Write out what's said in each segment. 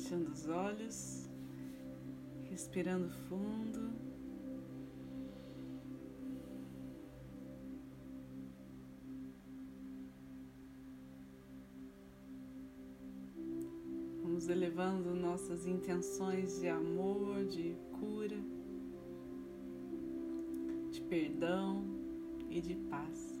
fechando os olhos, respirando fundo. Vamos elevando nossas intenções de amor, de cura, de perdão e de paz.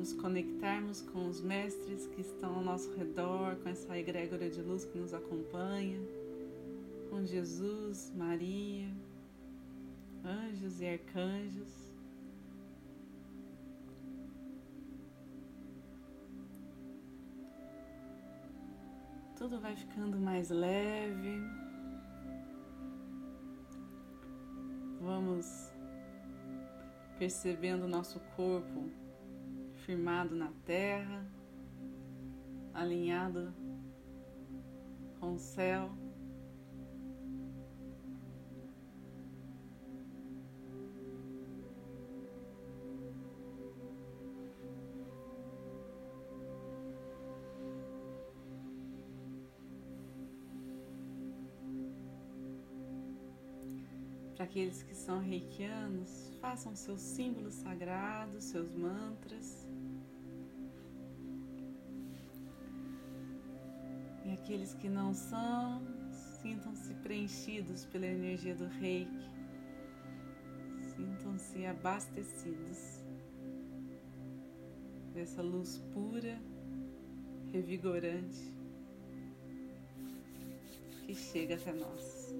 Nos conectarmos com os mestres que estão ao nosso redor, com essa egrégora de luz que nos acompanha, com Jesus, Maria, anjos e arcanjos. Tudo vai ficando mais leve. Vamos percebendo o nosso corpo firmado na terra, alinhado com o céu. Para aqueles que são reikianos, façam seus símbolos sagrados, seus mantras. Aqueles que não são, sintam-se preenchidos pela energia do reiki. Sintam-se abastecidos dessa luz pura, revigorante que chega até nós.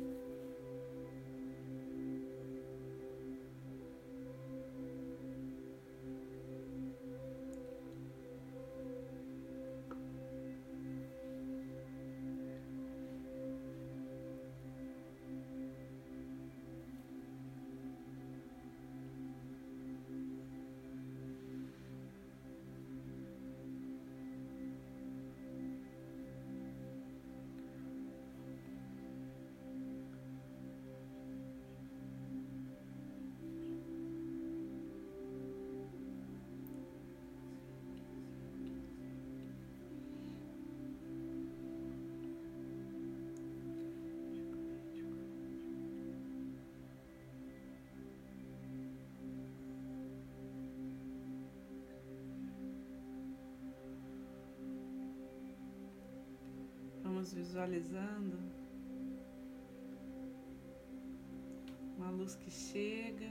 Visualizando uma luz que chega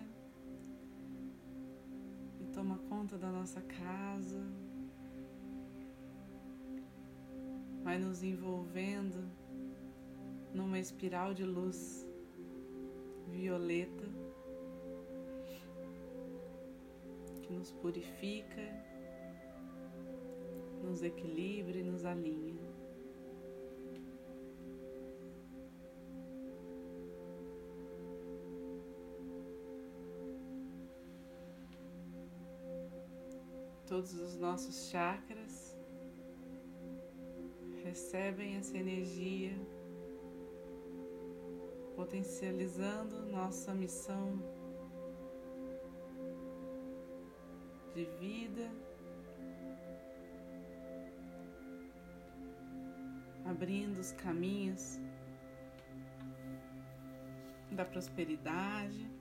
e toma conta da nossa casa, vai nos envolvendo numa espiral de luz violeta que nos purifica, nos equilibra e nos alinha. Todos os nossos chakras recebem essa energia, potencializando nossa missão de vida, abrindo os caminhos da prosperidade.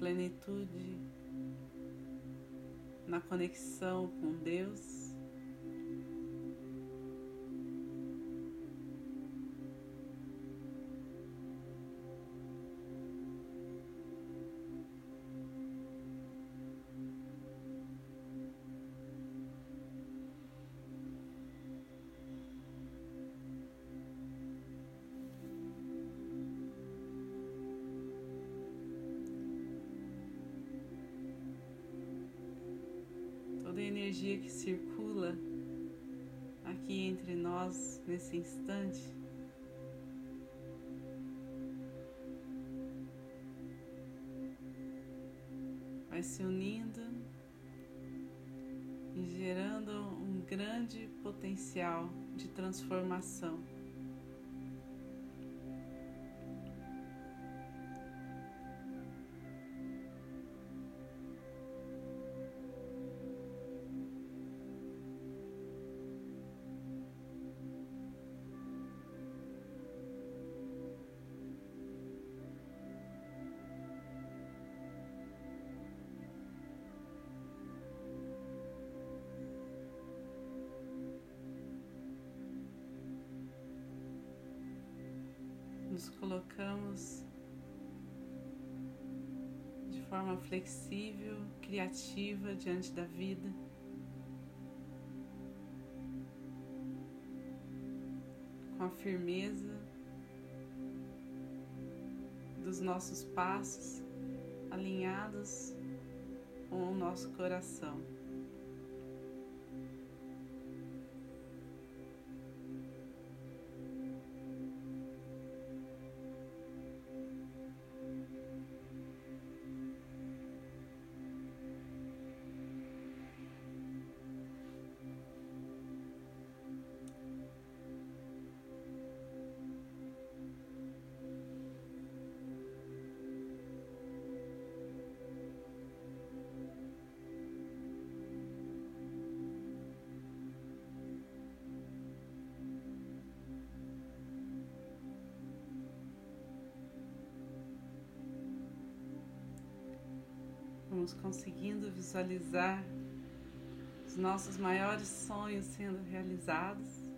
Plenitude na conexão com Deus. Energia que circula aqui entre nós nesse instante. Vai se unindo e gerando um grande potencial de transformação. Nos colocamos de forma flexível, criativa diante da vida. Com a firmeza dos nossos passos alinhados com o nosso coração. Vamos conseguindo visualizar os nossos maiores sonhos sendo realizados.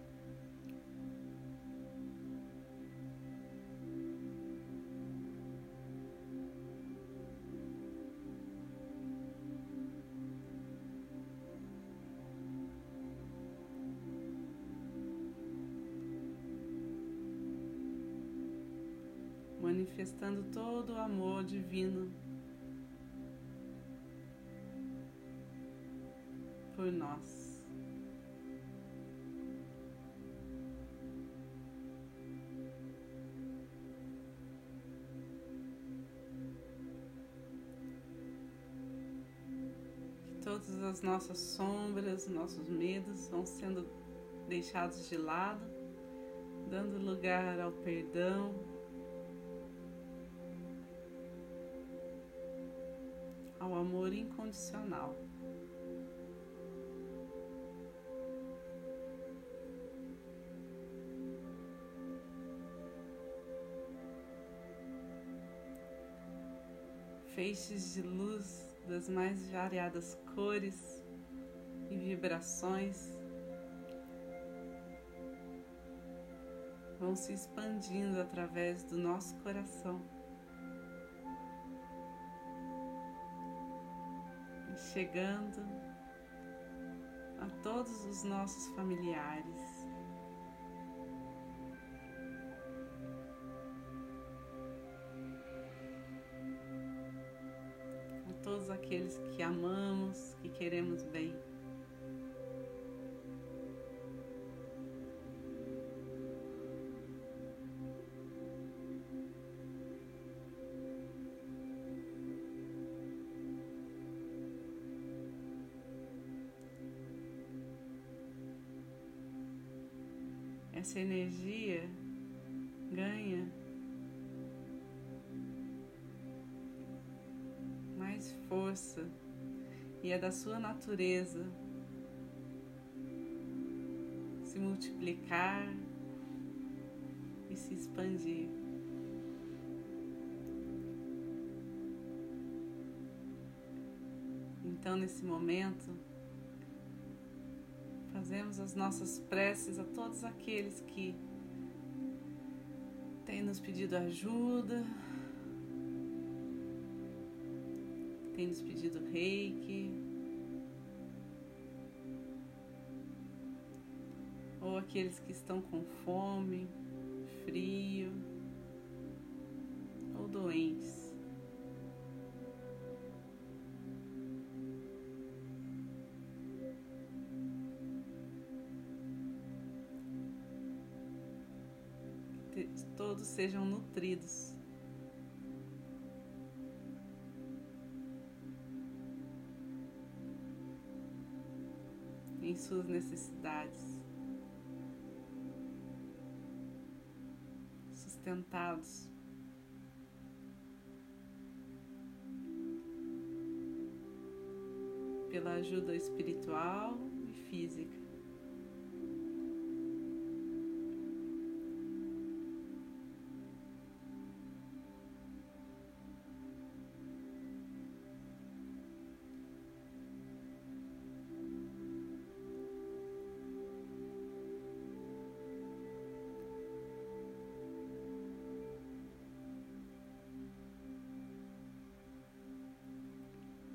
manifestando todo o amor divino por nós. Que todas as nossas sombras, nossos medos vão sendo deixados de lado, dando lugar ao perdão. Ao amor incondicional. Feixes de luz das mais variadas cores e vibrações vão se expandindo através do nosso coração. E chegando a todos os nossos familiares. Todos aqueles que amamos, que queremos bem. Essa energia da sua natureza se multiplicar e se expandir. Então, nesse momento, fazemos as nossas preces a todos aqueles que têm nos pedido ajuda, tem nos pedido reiki. ou aqueles que estão com fome, frio ou doentes. Que todos sejam nutridos. em suas necessidades. Sustentados pela ajuda espiritual e física.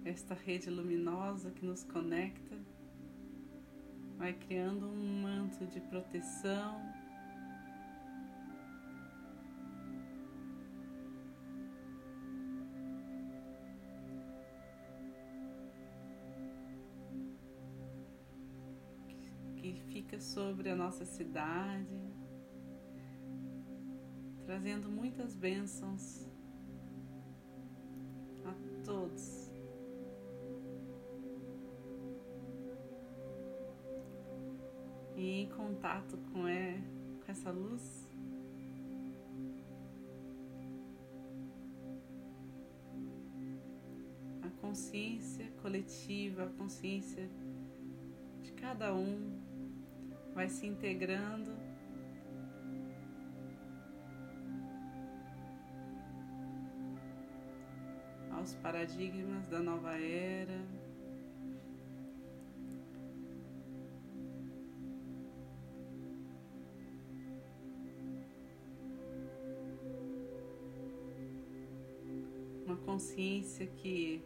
Esta rede luminosa que nos conecta, vai criando um manto de proteção. Que fica sobre a nossa cidade, trazendo muitas bênçãos a todos. E em contato com, é, com essa luz. A consciência coletiva, a consciência de cada um vai se integrando. Aos paradigmas da nova era. Consciência que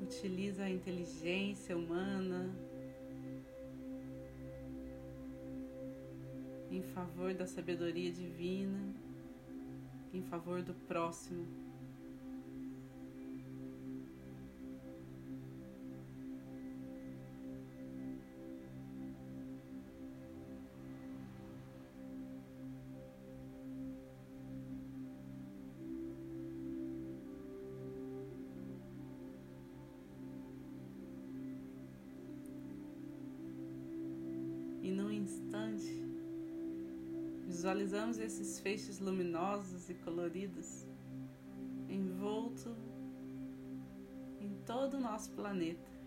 utiliza a inteligência humana em favor da sabedoria divina, em favor do próximo. Visualizamos esses feixes luminosos e coloridos envolto em todo o nosso planeta.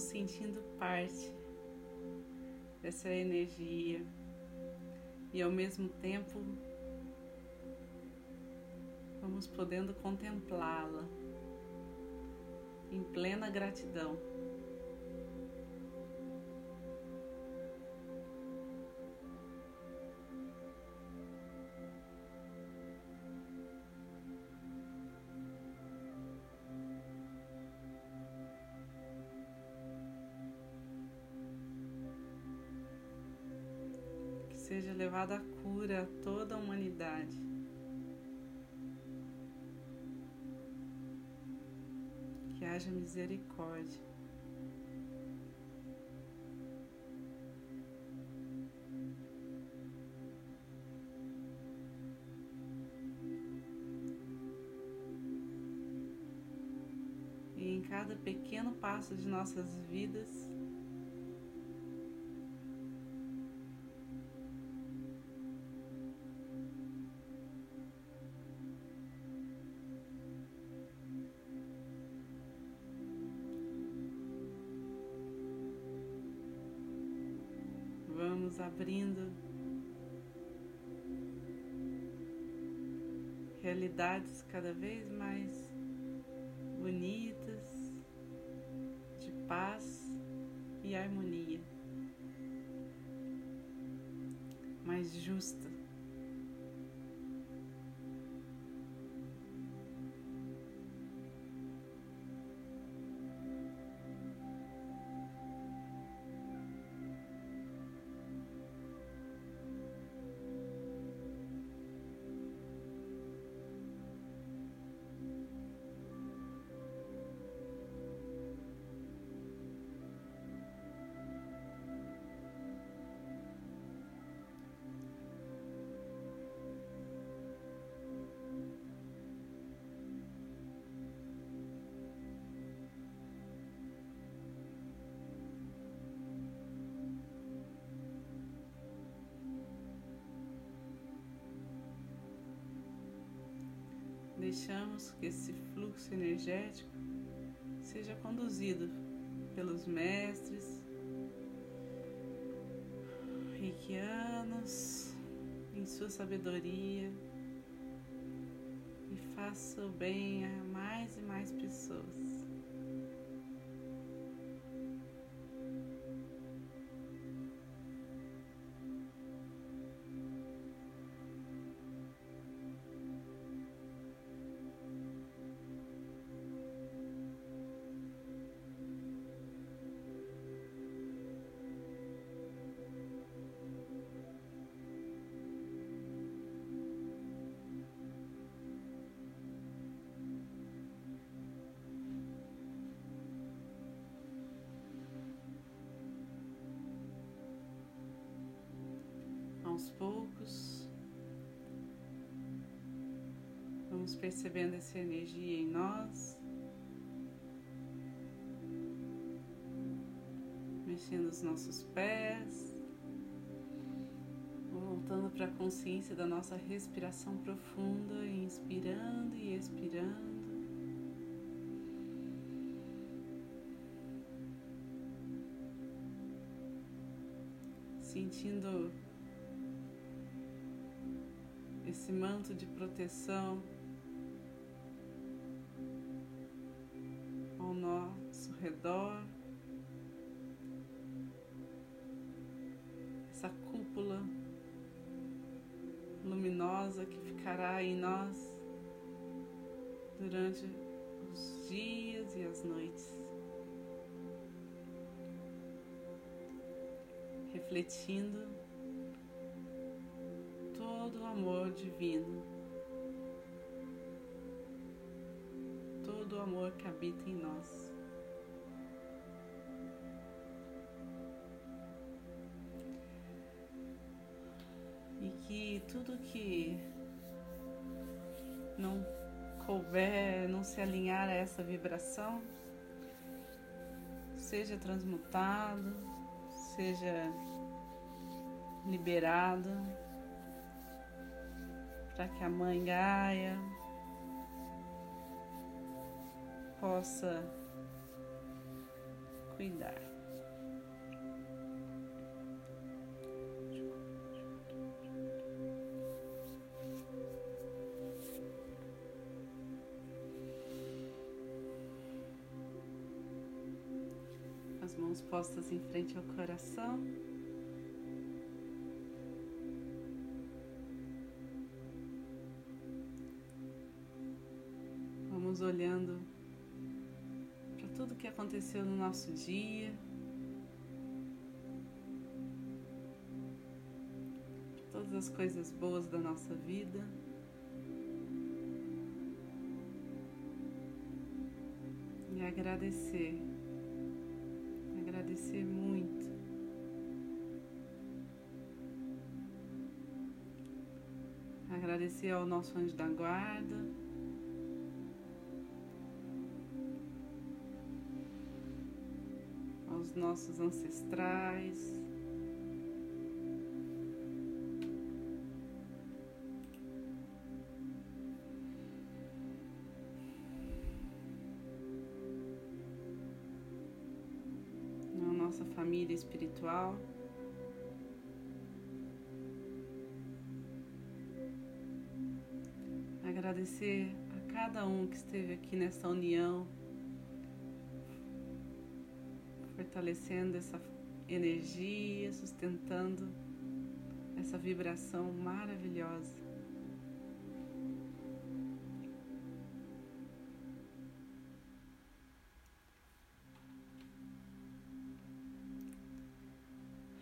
Nos sentindo parte dessa energia e ao mesmo tempo vamos podendo contemplá-la em plena gratidão. Seja levada a cura a toda a humanidade. Que haja misericórdia. E em cada pequeno passo de nossas vidas, abrindo realidades cada vez mais bonitas, de paz e harmonia, mais justa. Deixamos que esse fluxo energético seja conduzido pelos mestres reikianos em sua sabedoria e faça o bem a mais e mais pessoas. Poucos. Vamos percebendo essa energia em nós, mexendo os nossos pés, voltando para a consciência da nossa respiração profunda, inspirando e expirando. Sentindo esse manto de proteção ao nosso redor, essa cúpula luminosa que ficará em nós durante os dias e as noites. Refletindo amor divino, todo o amor que habita em nós. E que tudo que não couber, não se alinhar a essa vibração, seja transmutado, seja liberado para que a mãe Gaia possa cuidar. As mãos postas em frente ao coração. Aconteceu no nosso dia, todas as coisas boas da nossa vida. E agradecer, agradecer muito. Agradecer ao nosso anjo da guarda. Aos nossos ancestrais. A nossa família espiritual. Agradecer a cada um que esteve aqui nessa união fortalecendo essa energia, sustentando essa vibração maravilhosa.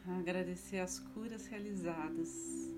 Agradecer as curas realizadas.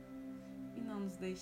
Não nos deixeis